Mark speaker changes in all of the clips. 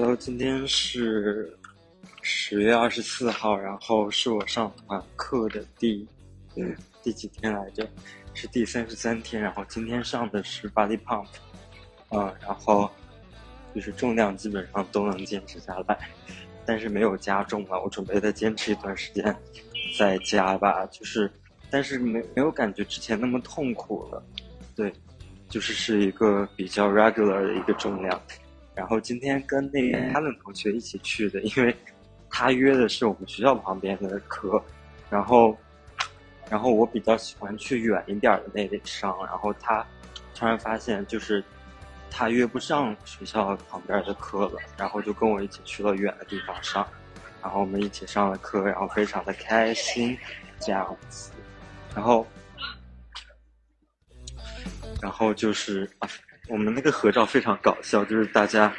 Speaker 1: Hello，今天是十月二十四号，然后是我上团课的第嗯第几天来着？是第三十三天。然后今天上的是 Body Pump，嗯，然后就是重量基本上都能坚持下来，但是没有加重了。我准备再坚持一段时间再加吧，就是但是没没有感觉之前那么痛苦了，对，就是是一个比较 regular 的一个重量。然后今天跟那个 Helen 同学一起去的，因为他约的是我们学校旁边的课，然后，然后我比较喜欢去远一点的那里上，然后他突然发现就是他约不上学校旁边的课了，然后就跟我一起去了远的地方上，然后我们一起上了课，然后非常的开心这样子，然后，然后就是啊。我们那个合照非常搞笑，就是大家，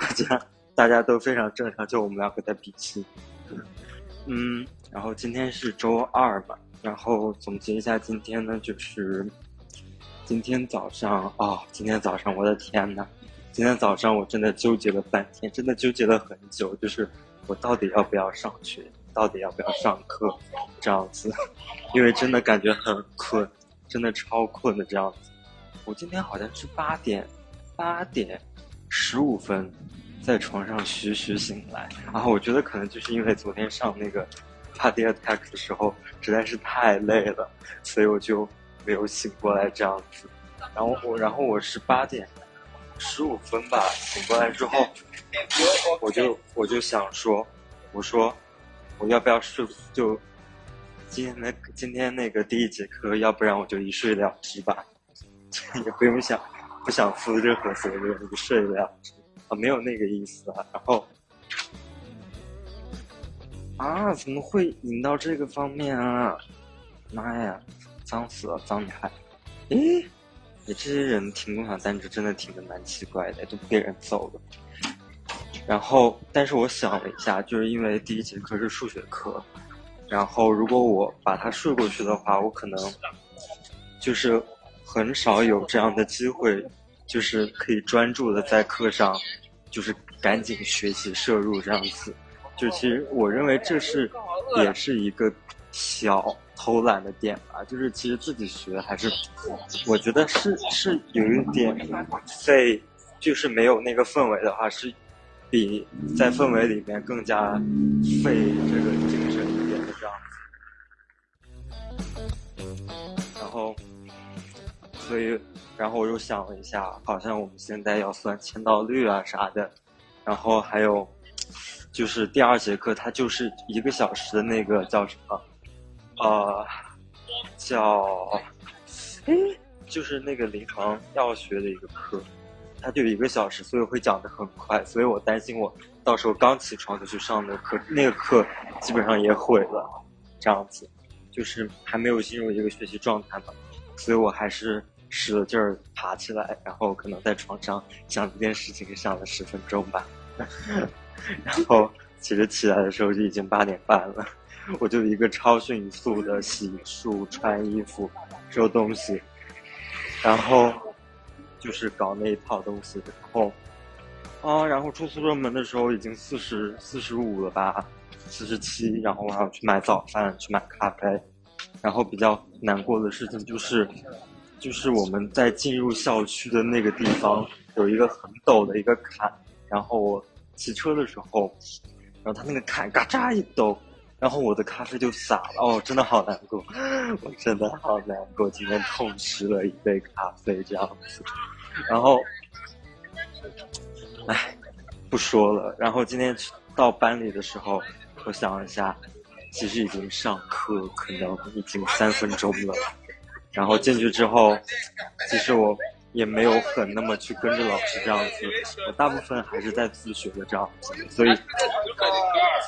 Speaker 1: 大家，大家都非常正常，就我们两个在比心。嗯，然后今天是周二吧，然后总结一下今天呢，就是今天早上啊，今天早上我的天呐，今天早上我真的纠结了半天，真的纠结了很久，就是我到底要不要上学，到底要不要上课这样子，因为真的感觉很困，真的超困的这样子。我今天好像是八点，八点十五分，在床上徐徐醒来。然后我觉得可能就是因为昨天上那个 Body Attack 的时候实在是太累了，所以我就没有醒过来这样子。然后我，然后我是八点十五分吧醒过来之后，我就我就想说，我说我要不要睡？就今天那今天那个第一节课，要不然我就一睡了之吧。也不用想，不想负任何责任，就睡了啊，没有那个意思啊。然后啊，怎么会引到这个方面啊？妈呀，脏死了，脏你还？诶，你这些人停共享单车真的停的蛮奇怪的，都不给人走的。然后，但是我想了一下，就是因为第一节课是数学课，然后如果我把它睡过去的话，我可能就是。很少有这样的机会，就是可以专注的在课上，就是赶紧学习摄入这样子。就其实我认为这是也是一个小偷懒的点吧。就是其实自己学还是，我觉得是是有一点费，就是没有那个氛围的话，是比在氛围里面更加费这个精神所以，然后我又想了一下，好像我们现在要算签到率啊啥的，然后还有，就是第二节课它就是一个小时的那个叫什么，呃，叫，哎，就是那个临床药学的一个课，它就一个小时，所以会讲的很快，所以我担心我到时候刚起床就去上那个课，那个课基本上也毁了，这样子，就是还没有进入一个学习状态嘛，所以我还是。使了劲儿爬起来，然后可能在床上想这件事情，想了十分钟吧。然后其实起来的时候就已经八点半了，我就一个超迅速的洗漱、穿衣服、收东西，然后就是搞那一套东西。然后啊，然后出宿舍门的时候已经四十四十五了吧，四十七。然后我还要去买早饭，去买咖啡。然后比较难过的事情就是。就是我们在进入校区的那个地方有一个很陡的一个坎，然后我骑车的时候，然后它那个坎嘎嚓一抖，然后我的咖啡就洒了，哦，真的好难过，我真的好难过，今天痛失了一杯咖啡这样子，然后，唉，不说了。然后今天到班里的时候，我想一下，其实已经上课可能已经三分钟了。然后进去之后，其实我也没有很那么去跟着老师这样子，我大部分还是在自学的这样子，所以，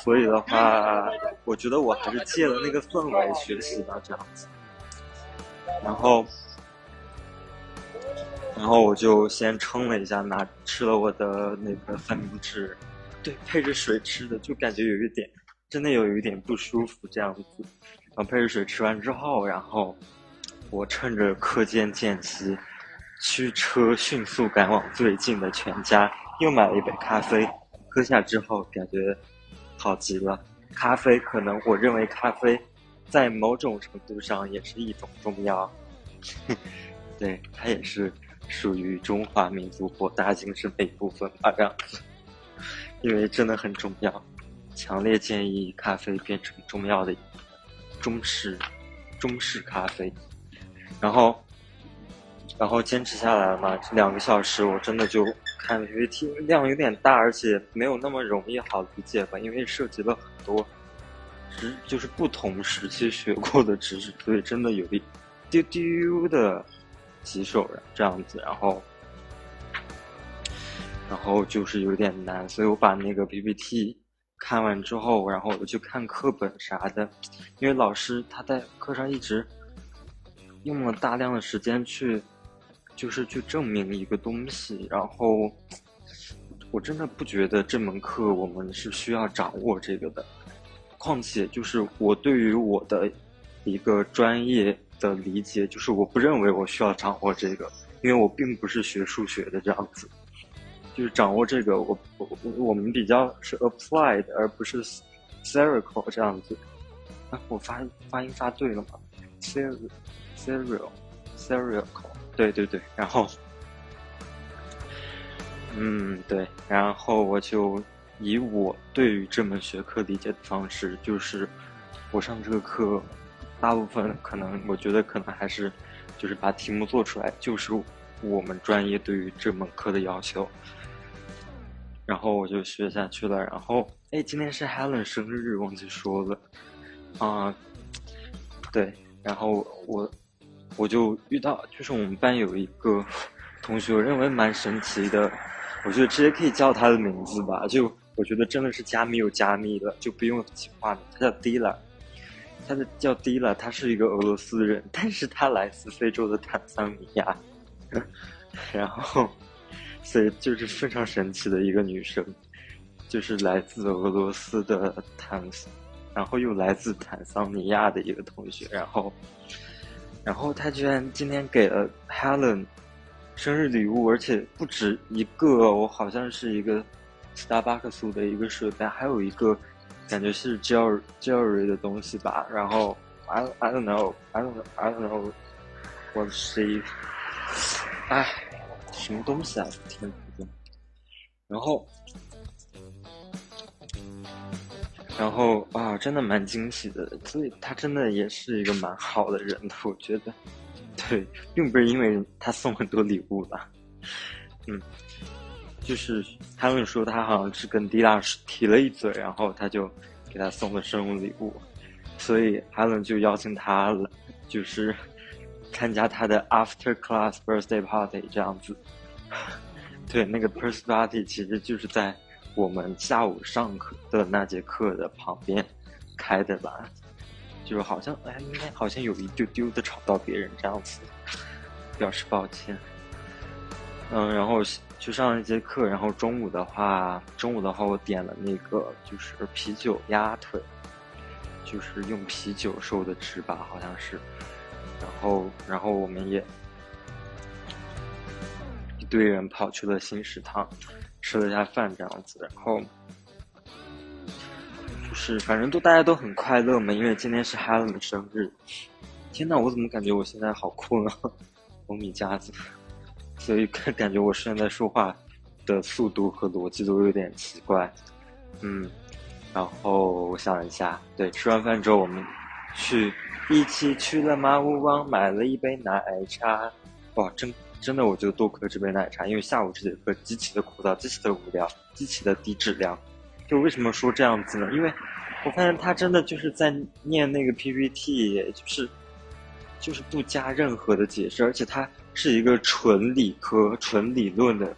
Speaker 1: 所以的话，我觉得我还是借了那个氛围学习的这样子。然后，然后我就先称了一下，拿吃了我的那个三明治，对，配着水吃的，就感觉有一点，真的有一点不舒服这样子。然后配着水吃完之后，然后。我趁着课间间隙，驱车迅速赶往最近的全家，又买了一杯咖啡。喝下之后，感觉好极了。咖啡可能我认为咖啡在某种程度上也是一种中药，对，它也是属于中华民族博大精深的一部分吧，这样子。因为真的很重要，强烈建议咖啡变成中药的中式中式咖啡，然后。然后坚持下来了嘛，这两个小时我真的就看 PPT 量有点大，而且没有那么容易好理解吧，因为涉及了很多，知就是不同时期学过的知识，所以真的有一丢丢的棘手这样子。然后，然后就是有点难，所以我把那个 PPT 看完之后，然后我就看课本啥的，因为老师他在课上一直用了大量的时间去。就是去证明一个东西，然后我真的不觉得这门课我们是需要掌握这个的。况且，就是我对于我的一个专业的理解，就是我不认为我需要掌握这个，因为我并不是学数学的这样子。就是掌握这个，我我我们比较是 applied 而不是 theoretical 这样子。啊，我发发音发对了吗 Serial Serial，。对对对，然后，嗯，对，然后我就以我对于这门学科理解的方式，就是我上这个课，大部分可能我觉得可能还是就是把题目做出来，就是我们专业对于这门课的要求。然后我就学下去了。然后，哎，今天是 Helen 生日，忘记说了啊。对，然后我。我就遇到，就是我们班有一个同学，我认为蛮神奇的，我觉得直接可以叫他的名字吧。就我觉得真的是加密又加密了，就不用起化名。他叫 Dila，他的叫 Dila，他是一个俄罗斯人，但是他来自非洲的坦桑尼亚，然后所以就是非常神奇的一个女生，就是来自俄罗斯的坦，然后又来自坦桑尼亚的一个同学，然后。然后他居然今天给了 Helen 生日礼物，而且不止一个，我好像是一个 Starbucks 的一个水杯，还有一个感觉是 jewelry jewelry 的东西吧。然后 I I don't know I don't I don't know what she 哎，什么东西啊？天然后。然后啊，真的蛮惊喜的，所以他真的也是一个蛮好的人的，我觉得，对，并不是因为他送很多礼物吧，嗯，就是他们说他好像是跟迪拉提了一嘴，然后他就给他送了生日礼物，所以哈伦就邀请他了，就是 参加他的 after class birthday party 这样子，对，那个 birthday party 其实就是在。我们下午上课的那节课的旁边开的吧，就是好像哎，应该好像有一丢丢的吵到别人这样子，表示抱歉。嗯，然后去上一节课，然后中午的话，中午的话我点了那个就是啤酒鸭腿，就是用啤酒收的汁吧，好像是。然后，然后我们也一堆人跑去了新食堂。吃了一下饭这样子，然后就是反正都大家都很快乐嘛，因为今天是 Helen 的生日。天呐，我怎么感觉我现在好困啊，欧米茄子，所以感感觉我现在说话的速度和逻辑都有点奇怪。嗯，然后我想一下，对，吃完饭之后我们去一起去了马屋网买了一杯奶茶，哇，真。真的，我觉得多亏这杯奶茶，因为下午这节课极其的枯燥，极其的无聊，极其的低质量。就为什么说这样子呢？因为我发现他真的就是在念那个 PPT，就是就是不加任何的解释，而且它是一个纯理科、纯理论的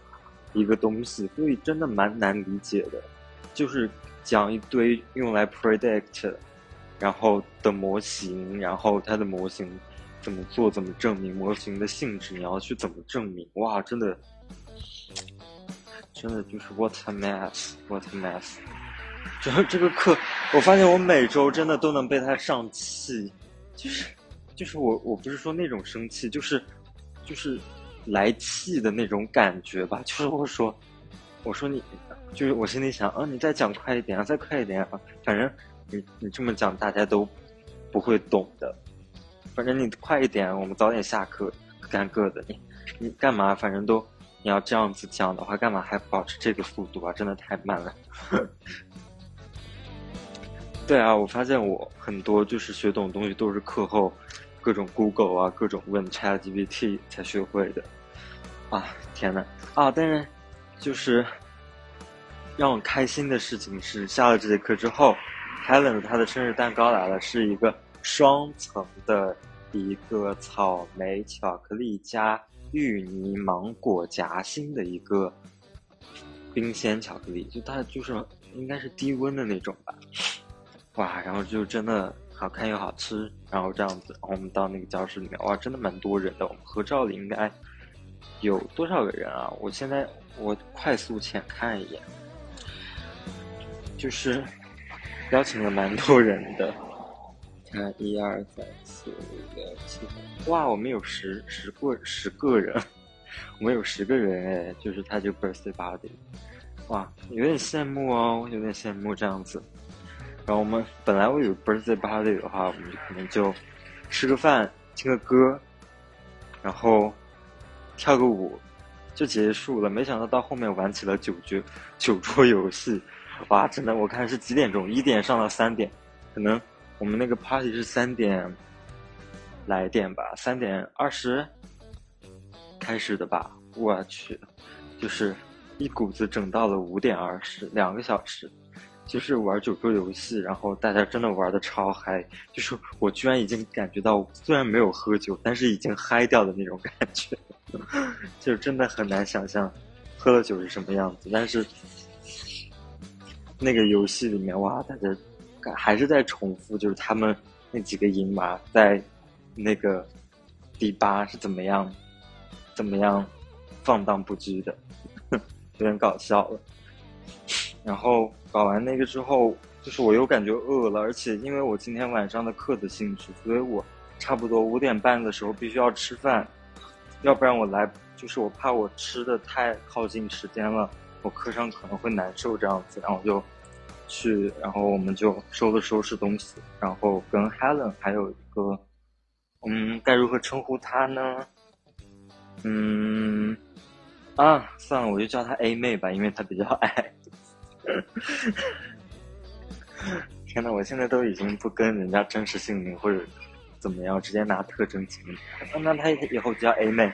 Speaker 1: 一个东西，所以真的蛮难理解的。就是讲一堆用来 predict，然后的模型，然后它的模型。怎么做？怎么证明模型的性质？你要去怎么证明？哇，真的，真的就是 what a mess，what a mess。主要这个课，我发现我每周真的都能被他上气，就是，就是我我不是说那种生气，就是，就是来气的那种感觉吧。就是我说，我说你，就是我心里想，啊，你再讲快一点啊，再快一点啊，反正你你这么讲大家都不会懂的。反正你快一点，我们早点下课，各干各的。你你干嘛？反正都你要这样子讲的话，干嘛还保持这个速度啊？真的太慢了。对啊，我发现我很多就是学懂东西都是课后各种 Google 啊，各种问 ChatGPT 才学会的。啊，天呐，啊！但是就是让我开心的事情是，下了这节课之后，Helen 她的生日蛋糕来了，是一个双层的一个草莓巧克力加芋泥芒果夹心的一个冰鲜巧克力，就它就是应该是低温的那种吧。哇，然后就真的好看又好吃，然后这样子，然后我们到那个教室里面，哇，真的蛮多人的。我们合照里应该有多少个人啊？我现在我快速浅看一眼，就是邀请了蛮多人的。看，一二三四五六七，哇，我们有十十个十个人，我们有十个人哎，就是他就 birthday party，哇，有点羡慕哦，有点羡慕这样子。然后我们本来我有 birthday party 的话，我们就可能就吃个饭、听个歌，然后跳个舞就结束了。没想到到后面玩起了酒局酒桌游戏，哇！真的，我看是几点钟？一点上到三点，可能我们那个 party 是三点来点吧，三点二十开始的吧。我去，就是一股子整到了五点二十，两个小时。就是玩酒桌游戏，然后大家真的玩的超嗨，就是我居然已经感觉到，虽然没有喝酒，但是已经嗨掉的那种感觉，就真的很难想象喝了酒是什么样子。但是那个游戏里面，哇，大家还是在重复，就是他们那几个银娃在那个第八是怎么样，怎么样放荡不羁的，有点搞笑了。然后搞完那个之后，就是我又感觉饿了，而且因为我今天晚上的课的性质，所以我差不多五点半的时候必须要吃饭，要不然我来就是我怕我吃的太靠近时间了，我课上可能会难受这样子，然后我就去，然后我们就收了收拾东西，然后跟 Helen 还有一个，嗯，该如何称呼她呢？嗯，啊，算了，我就叫她 A 妹吧，因为她比较矮。天呐，我现在都已经不跟人家真实姓名或者怎么样，直接拿特征起名。那她以后就叫 A 妹，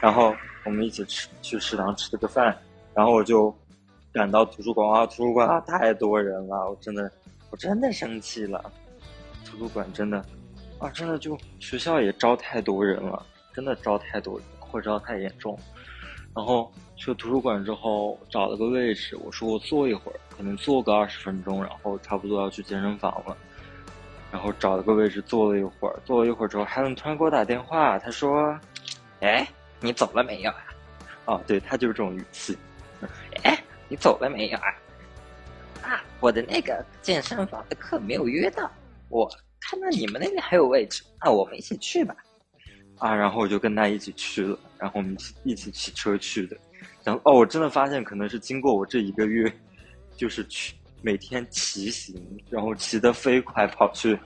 Speaker 1: 然后我们一起吃去食堂吃了个饭，然后我就赶到图书馆啊，图书馆啊太多人了，我真的我真的生气了。图书馆真的啊，真的就学校也招太多人了，真的招太多人，扩招太严重。然后去了图书馆之后，找了个位置，我说我坐一会儿，可能坐个二十分钟，然后差不多要去健身房了。然后找了个位置坐了一会儿，坐了一会儿之后，海伦突然给我打电话，他说：“
Speaker 2: 哎，你走了没有啊？”
Speaker 1: 哦，对他就是这种语气。
Speaker 2: 你走了没有啊？啊，我的那个健身房的课没有约到，我看到你们那边还有位置，那我们一起去吧。
Speaker 1: 啊，然后我就跟他一起去了，然后我们一起骑车去的，然后哦，我真的发现可能是经过我这一个月，就是去每天骑行，然后骑得飞快跑去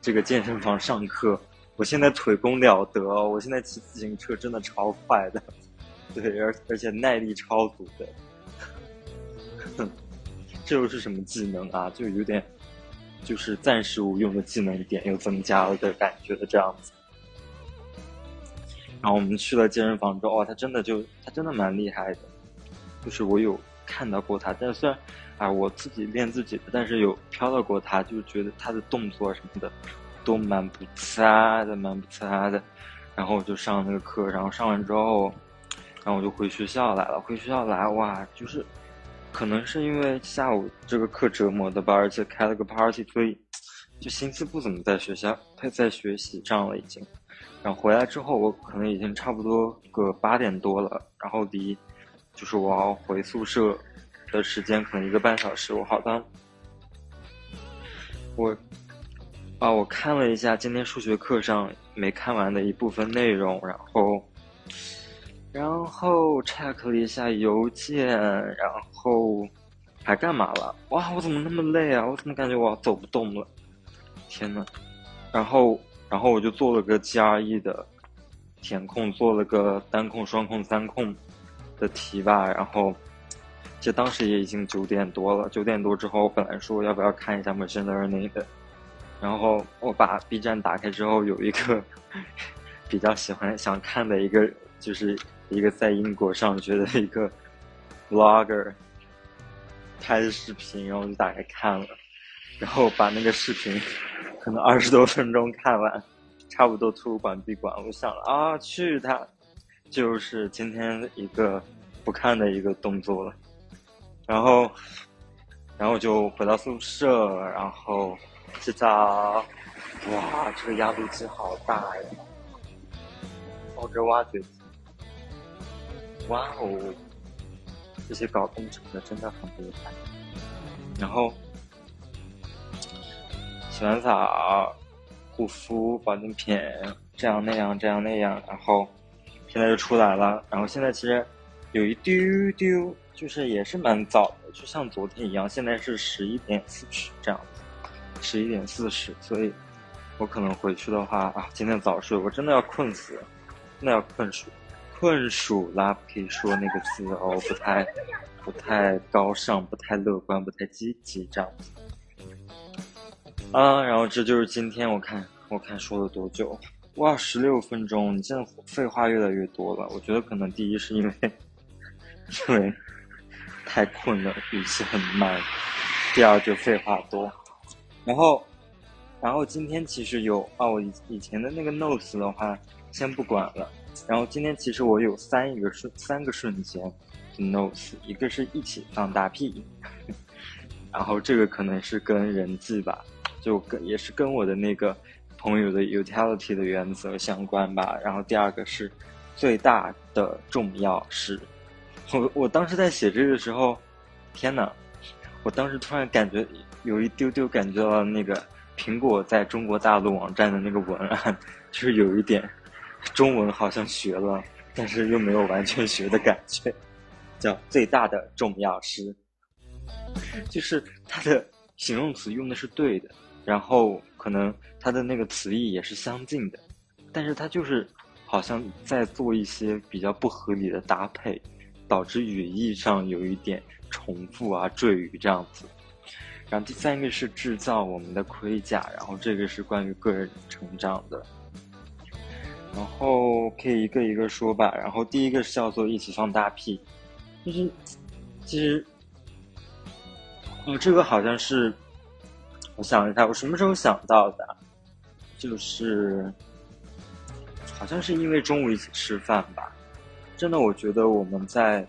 Speaker 1: 这个健身房上课，我现在腿功了得，我现在骑自行车真的超快的，对，而而且耐力超足的，哼 这又是什么技能啊？就有点就是暂时无用的技能点又增加了的感觉的这样子。然后我们去了健身房之后，哦，他真的就他真的蛮厉害的，就是我有看到过他，但虽然啊我自己练自己的，但是有飘到过他，就觉得他的动作什么的都蛮不差的，蛮不差的。然后我就上那个课，然后上完之后，然后我就回学校来了。回学校来，哇，就是可能是因为下午这个课折磨的吧，而且开了个 party，所以就心思不怎么在学校，他在学习上了已经。然后回来之后，我可能已经差不多个八点多了，然后离就是我要回宿舍的时间可能一个半小时。我好像我啊，我看了一下今天数学课上没看完的一部分内容，然后然后 check 了一下邮件，然后还干嘛了？哇，我怎么那么累啊？我怎么感觉我要走不动了？天呐！然后，然后我就做了个 GRE 的填空，做了个单空、双空、三空的题吧。然后，其实当时也已经九点多了。九点多之后，我本来说要不要看一下 machine learning 的，然后我把 B 站打开之后，有一个 比较喜欢想看的一个，就是一个在英国上学的一个 vlogger 拍的视频，然后我就打开看了，然后把那个视频。可能二十多分钟看完，差不多图书馆闭馆。我想了啊，去他，就是今天一个不看的一个动作了。然后，然后就回到宿舍，然后洗澡。哇，这个压力机好大呀！抱着挖掘机。哇哦，这些搞工程的真的很厉害。然后。洗完澡，护肤、保健品，这样那样，这样那样，然后现在就出来了。然后现在其实有一丢丢，就是也是蛮早的，就像昨天一样。现在是十一点四十这样子，十一点四十，所以我可能回去的话啊，今天早睡，我真的要困死了，真的要困鼠，困鼠啦，不可以说那个字哦，不太不太高尚，不太乐观，不太积极这样子。啊，然后这就是今天我看我看说了多久，哇，十六分钟！你现在废话越来越多了。我觉得可能第一是因为因为太困了，语气很慢；第二就废话多。然后然后今天其实有啊，我以以前的那个 notes 的话先不管了。然后今天其实我有三一个瞬三个瞬间的 notes，一个是一起放大屁，然后这个可能是跟人际吧。就跟也是跟我的那个朋友的 utility 的原则相关吧。然后第二个是最大的重要是，我我当时在写这个时候，天呐，我当时突然感觉有一丢丢感觉到那个苹果在中国大陆网站的那个文案，就是有一点中文好像学了，但是又没有完全学的感觉，叫最大的重要是，就是它的形容词用的是对的。然后可能它的那个词义也是相近的，但是它就是好像在做一些比较不合理的搭配，导致语义上有一点重复啊、赘语这样子。然后第三个是制造我们的盔甲，然后这个是关于个人成长的。然后可以一个一个说吧。然后第一个是叫做一起放大屁，就是其实，哦，这个好像是。我想一下，我什么时候想到的？就是，好像是因为中午一起吃饭吧。真的，我觉得我们在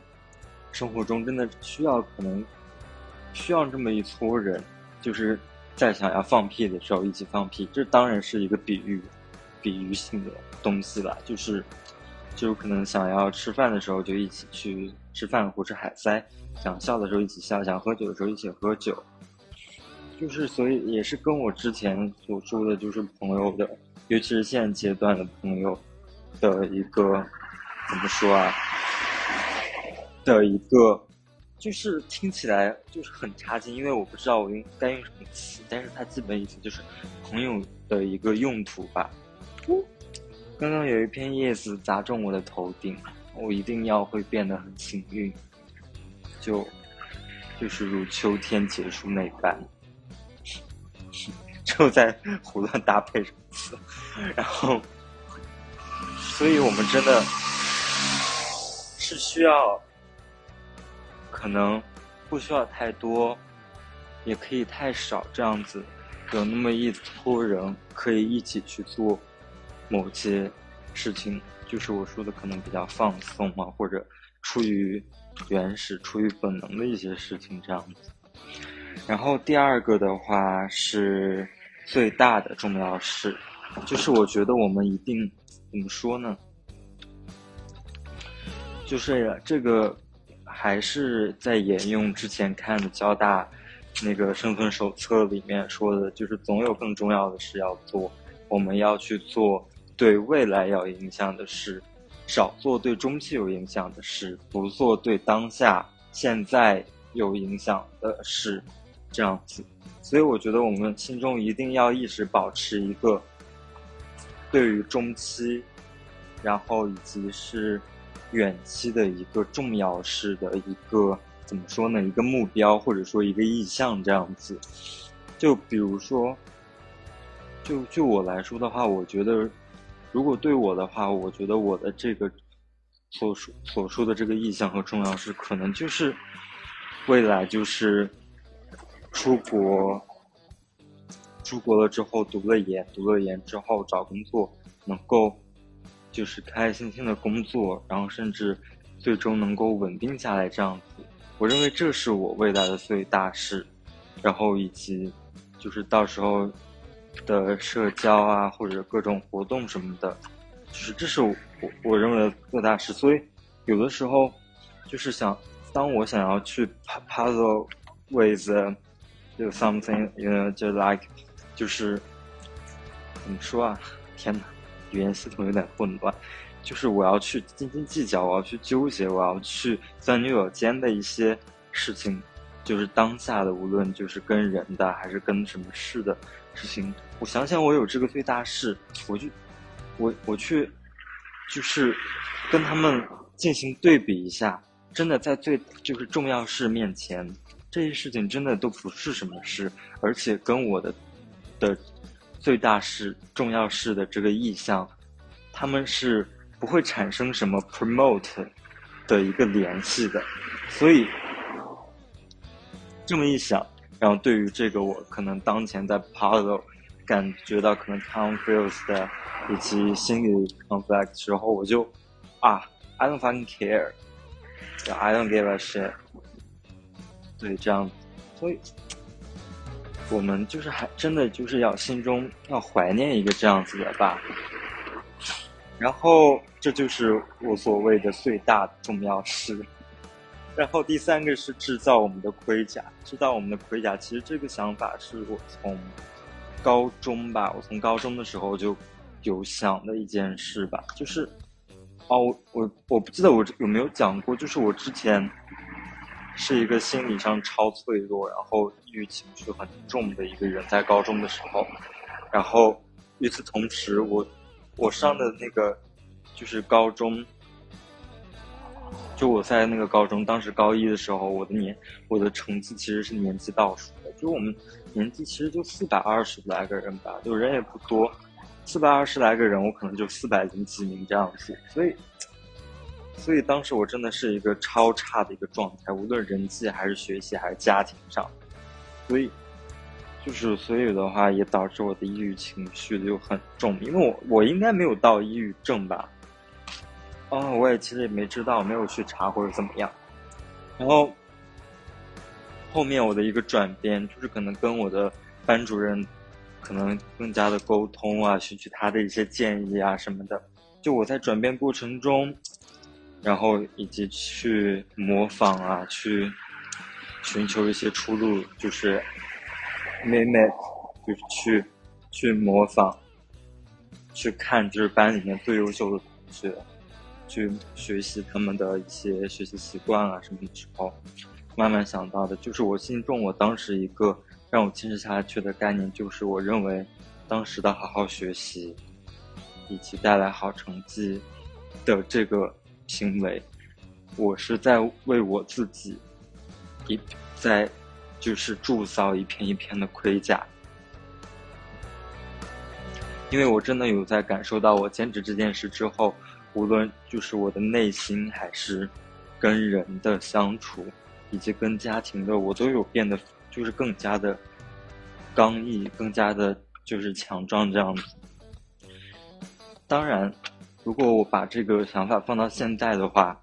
Speaker 1: 生活中真的需要，可能需要这么一撮人，就是在想要放屁的时候一起放屁。这当然是一个比喻，比喻性的东西吧。就是，就可能想要吃饭的时候就一起去吃饭或者海塞，想笑的时候一起笑，想喝酒的时候一起喝酒。就是，所以也是跟我之前所说的，就是朋友的，尤其是现阶段的朋友的一个怎么说啊？的一个，就是听起来就是很差劲，因为我不知道我用该用什么词，但是它基本意思就是朋友的一个用途吧。刚刚有一片叶子砸中我的头顶，我一定要会变得很幸运，就就是如秋天结束那般。就在胡乱搭配什么词，然后，所以我们真的是需要，可能不需要太多，也可以太少，这样子有那么一撮人可以一起去做某些事情，就是我说的可能比较放松嘛，或者出于原始、出于本能的一些事情这样子。然后第二个的话是。最大的重要事，就是我觉得我们一定怎么说呢？就是这个还是在沿用之前看的交大那个生存手册里面说的，就是总有更重要的事要做，我们要去做对未来要影响的事，少做对中期有影响的事，不做对当下现在有影响的事，这样子。所以我觉得我们心中一定要一直保持一个对于中期，然后以及是远期的一个重要事的一个怎么说呢？一个目标或者说一个意向这样子。就比如说，就就我来说的话，我觉得。如果对我的话，我觉得我的这个所说所说的这个意向和重要是，可能就是未来就是出国，出国了之后读了研，读了研之后找工作，能够就是开开心心的工作，然后甚至最终能够稳定下来这样子。我认为这是我未来的最大事，然后以及就是到时候。的社交啊，或者各种活动什么的，就是这是我我认为的最大事。所以有的时候就是想，当我想要去 puzzle with something，you know，就 like 就是怎么说啊？天哪，语言系统有点混乱。就是我要去斤斤计较，我要去纠结，我要去钻牛角尖的一些事情，就是当下的，无论就是跟人的还是跟什么事的事情。我想想，我有这个最大事，我就，我我去，就是跟他们进行对比一下，真的在最就是重要事面前，这些事情真的都不是什么事，而且跟我的的最大事、重要事的这个意向，他们是不会产生什么 promote 的一个联系的，所以这么一想，然后对于这个我可能当前在 puzzle。感觉到可能 confused 的以及心理 conflict 时候，我就啊，I don't fucking care，I don't give a shit。对，这样，所以我们就是还真的就是要心中要怀念一个这样子的吧。然后这就是我所谓的最大的重要事。然后第三个是制造我们的盔甲，制造我们的盔甲。其实这个想法是我从。高中吧，我从高中的时候就有想的一件事吧，就是，哦，我我我不记得我有没有讲过，就是我之前是一个心理上超脆弱，然后抑郁情绪很重的一个人，在高中的时候，然后与此同时，我我上的那个就是高中，就我在那个高中，当时高一的时候，我的年我的成绩其实是年级倒数的，就我们。年级其实就四百二十来个人吧，就人也不多，四百二十来个人，我可能就四百零几名这样子，所以，所以当时我真的是一个超差的一个状态，无论人际还是学习还是家庭上，所以，就是所以的话也导致我的抑郁情绪就很重，因为我我应该没有到抑郁症吧，哦，我也其实也没知道，没有去查或者怎么样，然后。后面我的一个转变，就是可能跟我的班主任，可能更加的沟通啊，寻求他的一些建议啊什么的。就我在转变过程中，然后以及去模仿啊，去寻求一些出路，就是 mimic，就是去去模仿，去看就是班里面最优秀的同学，去学习他们的一些学习习惯啊什么的时候。慢慢想到的，就是我心中我当时一个让我坚持下去的概念，就是我认为，当时的好好学习，以及带来好成绩的这个行为，我是在为我自己一在就是铸造一片一片的盔甲，因为我真的有在感受到，我坚持这件事之后，无论就是我的内心还是跟人的相处。以及跟家庭的我都有变得就是更加的刚毅，更加的就是强壮这样子。当然，如果我把这个想法放到现在的话，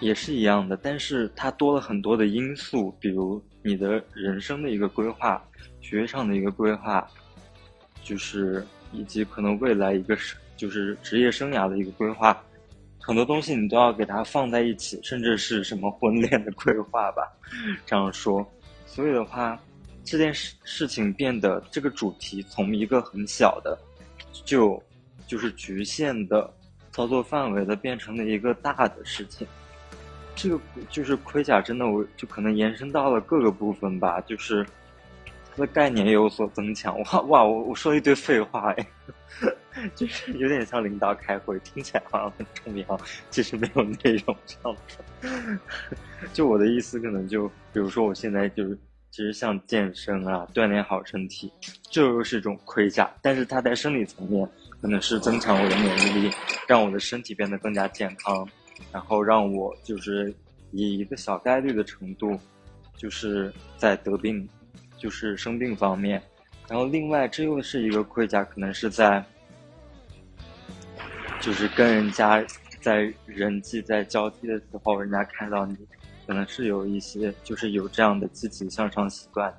Speaker 1: 也是一样的，但是它多了很多的因素，比如你的人生的一个规划、学业上的一个规划，就是以及可能未来一个是就是职业生涯的一个规划。很多东西你都要给它放在一起，甚至是什么婚恋的规划吧，这样说。所以的话，这件事事情变得这个主题从一个很小的，就就是局限的操作范围的变成了一个大的事情。这个就是盔甲，真的我就可能延伸到了各个部分吧，就是的概念也有所增强。哇哇，我我说一堆废话哎，就是有点像领导开会，听起来好像很重要，其实没有内容这样子。就我的意思，可能就比如说我现在就是。其实像健身啊，锻炼好身体，这又是一种盔甲。但是它在生理层面，可能是增强我的免疫力，让我的身体变得更加健康，然后让我就是以一个小概率的程度，就是在得病，就是生病方面。然后另外，这又是一个盔甲，可能是在，就是跟人家在人际在交替的时候，人家看到你。可能是有一些，就是有这样的积极向上习惯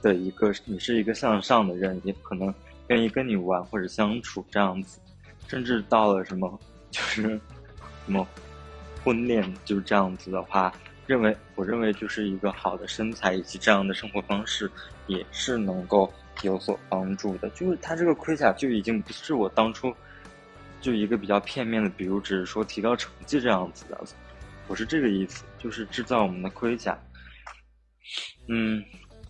Speaker 1: 的一个，你是一个向上的人，也可能愿意跟你玩或者相处这样子，甚至到了什么，就是什么婚恋就是这样子的话，认为我认为就是一个好的身材以及这样的生活方式也是能够有所帮助的。就是它这个盔甲就已经不是我当初就一个比较片面的，比如只是说提高成绩这样子的。不是这个意思，就是制造我们的盔甲。嗯，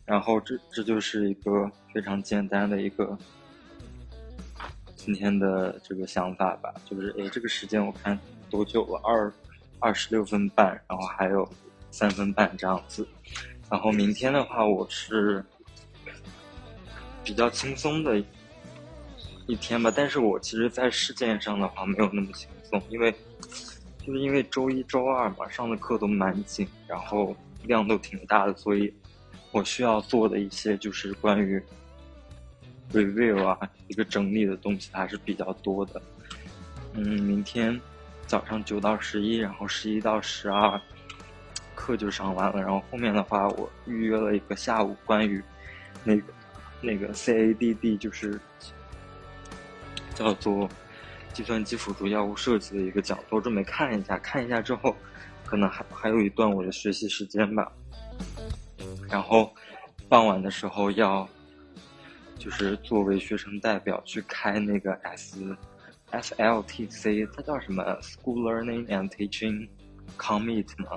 Speaker 1: 然后这这就是一个非常简单的一个今天的这个想法吧。就是诶，这个时间我看多久了？二二十六分半，然后还有三分半这样子。然后明天的话，我是比较轻松的一天吧。但是我其实，在事件上的话，没有那么轻松，因为。就是因为周一、周二嘛，上的课都蛮紧，然后量都挺大的，所以我需要做的一些就是关于 review 啊，一个整理的东西还是比较多的。嗯，明天早上九到十一，然后十一到十二课就上完了，然后后面的话我预约了一个下午关于那个那个 CADD，就是叫做。计算机辅助药物设计的一个讲座，准备看一下。看一下之后，可能还还有一段我的学习时间吧。然后傍晚的时候要，就是作为学生代表去开那个 S S L T C，它叫什么？School Learning and Teaching Commit 吗。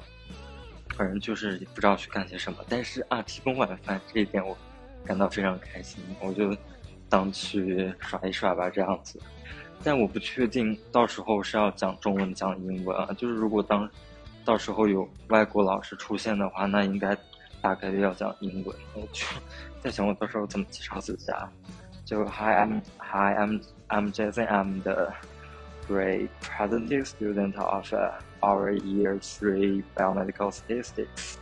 Speaker 1: 反正就是不知道去干些什么。但是啊，提供晚饭这一点我感到非常开心，我就当去耍一耍吧，这样子。但我不确定到时候是要讲中文讲英文啊。就是如果当到时候有外国老师出现的话，那应该大概率要讲英文。我去在想我到时候怎么介绍自己啊？就 Hi，I'm Hi，I'm I'm Jason. I'm the grade present student of our year three biomedical statistics.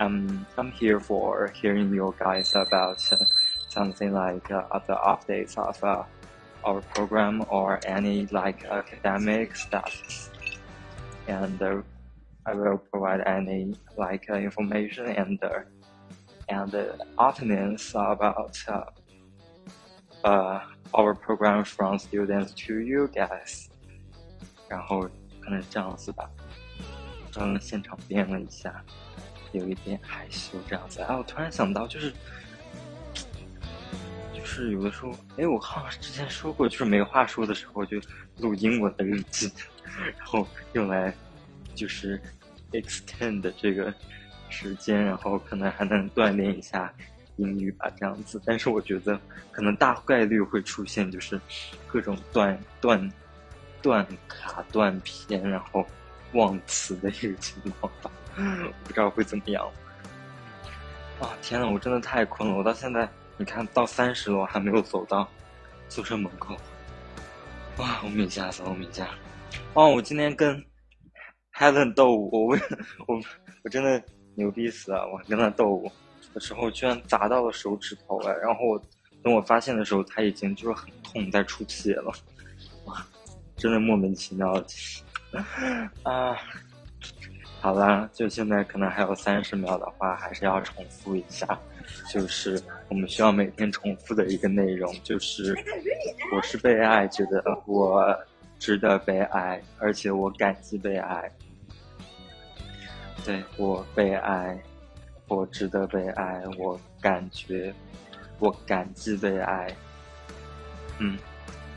Speaker 1: Um, I'm here for hearing you guys about something like the updates of our program or any like academic stuff. And uh, I will provide any like uh, information and uh, and opinions about uh, our program from students to you guys. 然后可能这样子吧，嗯，现场编了一下，有一点害羞这样子。哎，我突然想到，就是 就是有的时候，哎，我好像之前说过，就是没话说的时候就录英文的日记，然后用来就是 extend 这个时间，然后可能还能锻炼一下英语吧，这样子。但是我觉得可能大概率会出现就是各种断断断卡断片，然后忘词的一个情况吧，不知道会怎么样。啊，天呐，我真的太困了，我到现在。你看到三十楼还没有走到宿舍门口，哇！我米家，我米家，哦！我今天跟 Helen 斗舞，我我我真的牛逼死了！我跟他斗舞的时候，居然砸到了手指头哎！然后我等我发现的时候，他已经就是很痛，在出血了，哇！真的莫名其妙啊！好啦，就现在可能还有三十秒的话，还是要重复一下。就是我们需要每天重复的一个内容，就是我是被爱着的，我值得被爱，而且我感激被爱。对我被爱，我值得被爱我感觉我感激被爱。嗯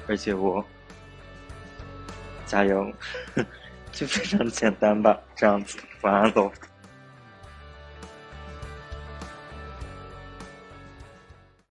Speaker 1: 而且我加油 就非常简单吧这样子晚安喽。